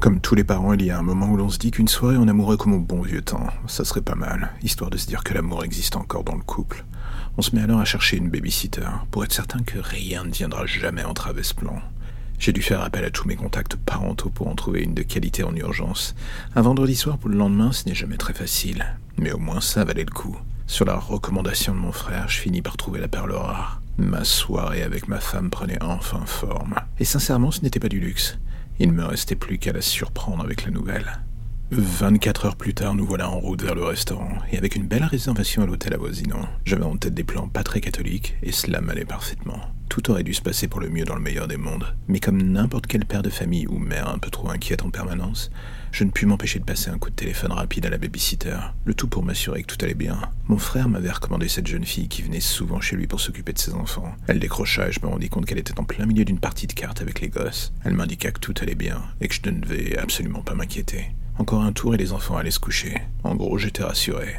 Comme tous les parents, il y a un moment où l'on se dit qu'une soirée en amoureux comme au bon vieux temps, ça serait pas mal, histoire de se dire que l'amour existe encore dans le couple. On se met alors à chercher une babysitter, pour être certain que rien ne viendra jamais entraver ce plan. J'ai dû faire appel à tous mes contacts parentaux pour en trouver une de qualité en urgence. Un vendredi soir pour le lendemain, ce n'est jamais très facile, mais au moins ça valait le coup. Sur la recommandation de mon frère, je finis par trouver la perle rare. Ma soirée avec ma femme prenait enfin forme. Et sincèrement, ce n'était pas du luxe. Il ne me restait plus qu'à la surprendre avec la nouvelle. 24 heures plus tard, nous voilà en route vers le restaurant, et avec une belle réservation à l'hôtel avoisinant. J'avais en tête des plans pas très catholiques, et cela m'allait parfaitement. Tout aurait dû se passer pour le mieux dans le meilleur des mondes, mais comme n'importe quel père de famille ou mère un peu trop inquiète en permanence, je ne pus m'empêcher de passer un coup de téléphone rapide à la babysitter, le tout pour m'assurer que tout allait bien. Mon frère m'avait recommandé cette jeune fille qui venait souvent chez lui pour s'occuper de ses enfants. Elle décrocha et je me rendis compte qu'elle était en plein milieu d'une partie de cartes avec les gosses. Elle m'indiqua que tout allait bien et que je ne devais absolument pas m'inquiéter. Encore un tour et les enfants allaient se coucher. En gros, j'étais rassuré.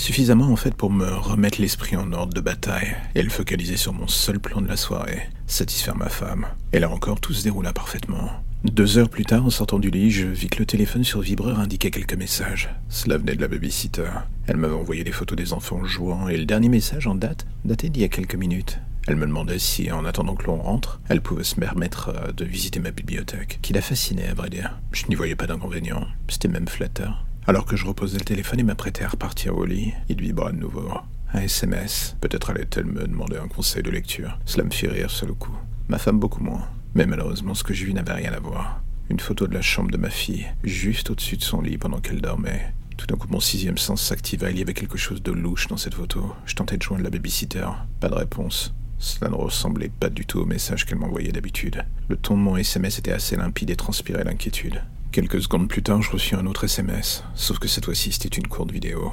Suffisamment en fait pour me remettre l'esprit en ordre de bataille et le focaliser sur mon seul plan de la soirée, satisfaire ma femme. Et là encore, tout se déroula parfaitement. Deux heures plus tard, en sortant du lit, je vis que le téléphone sur vibreur indiquait quelques messages. Cela venait de la babysitter. Elle m'avait envoyé des photos des enfants jouant, et le dernier message en date datait d'il y a quelques minutes. Elle me demandait si, en attendant que l'on rentre, elle pouvait se permettre euh, de visiter ma bibliothèque, qui la fascinait à vrai dire. Je n'y voyais pas d'inconvénient, c'était même flatteur. Alors que je reposais le téléphone et m'apprêtais à repartir au lit, il vibra de nouveau. Un SMS. Peut-être allait-elle me demander un conseil de lecture. Cela me fit rire sur le coup. Ma femme beaucoup moins. Mais malheureusement, ce que je vis n'avait rien à voir. Une photo de la chambre de ma fille, juste au-dessus de son lit pendant qu'elle dormait. Tout d'un coup, mon sixième sens s'activa. Il y avait quelque chose de louche dans cette photo. Je tentais de joindre la babysitter. Pas de réponse. Cela ne ressemblait pas du tout au message qu'elle m'envoyait d'habitude. Le ton de mon SMS était assez limpide et transpirait l'inquiétude. Quelques secondes plus tard, je reçus un autre SMS, sauf que cette fois-ci c'était une courte vidéo.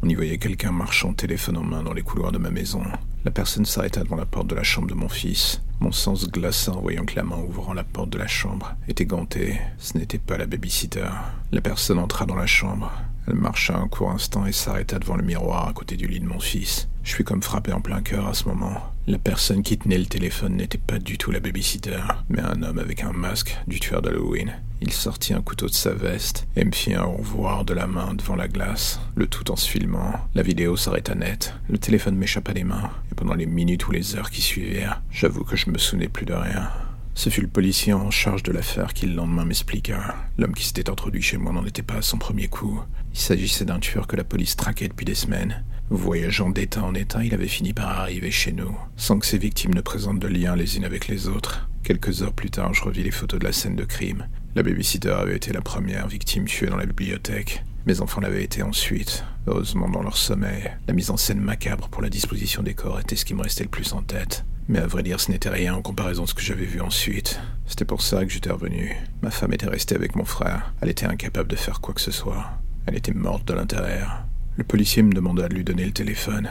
On y voyait quelqu'un marchant téléphone en main dans les couloirs de ma maison. La personne s'arrêta devant la porte de la chambre de mon fils. Mon sens glaça en voyant que la main ouvrant la porte de la chambre était gantée. Ce n'était pas la babysitter. La personne entra dans la chambre. Elle marcha un court instant et s'arrêta devant le miroir à côté du lit de mon fils. Je fus comme frappé en plein cœur à ce moment. La personne qui tenait le téléphone n'était pas du tout la babysitter, mais un homme avec un masque du tueur d'Halloween. Il sortit un couteau de sa veste et me fit un au revoir de la main devant la glace, le tout en se filmant. La vidéo s'arrêta net, le téléphone m'échappa des mains, et pendant les minutes ou les heures qui suivirent, j'avoue que je me souvenais plus de rien. Ce fut le policier en charge de l'affaire qui le lendemain m'expliqua. L'homme qui s'était introduit chez moi n'en était pas à son premier coup. Il s'agissait d'un tueur que la police traquait depuis des semaines. Voyageant d'état en état, il avait fini par arriver chez nous, sans que ses victimes ne présentent de lien les unes avec les autres. Quelques heures plus tard, je revis les photos de la scène de crime. La babysitter avait été la première victime tuée dans la bibliothèque. Mes enfants l'avaient été ensuite, heureusement dans leur sommeil. La mise en scène macabre pour la disposition des corps était ce qui me restait le plus en tête. Mais à vrai dire, ce n'était rien en comparaison de ce que j'avais vu ensuite. C'était pour ça que j'étais revenu. Ma femme était restée avec mon frère. Elle était incapable de faire quoi que ce soit. Elle était morte de l'intérieur. Le policier me demanda de lui donner le téléphone.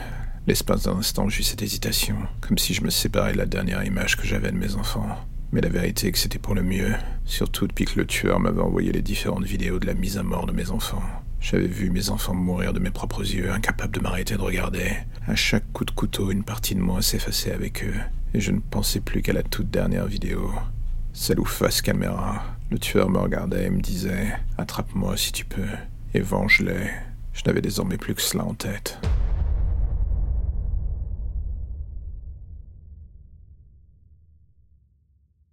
L'espace d'un instant, j'eus cette hésitation, comme si je me séparais de la dernière image que j'avais de mes enfants. Mais la vérité est que c'était pour le mieux, surtout depuis que le tueur m'avait envoyé les différentes vidéos de la mise à mort de mes enfants. J'avais vu mes enfants mourir de mes propres yeux, incapable de m'arrêter de regarder. À chaque coup de couteau, une partie de moi s'effaçait avec eux, et je ne pensais plus qu'à la toute dernière vidéo. Celle où face caméra, le tueur me regardait et me disait Attrape-moi si tu peux, et venge-les. Je n'avais désormais plus que cela en tête.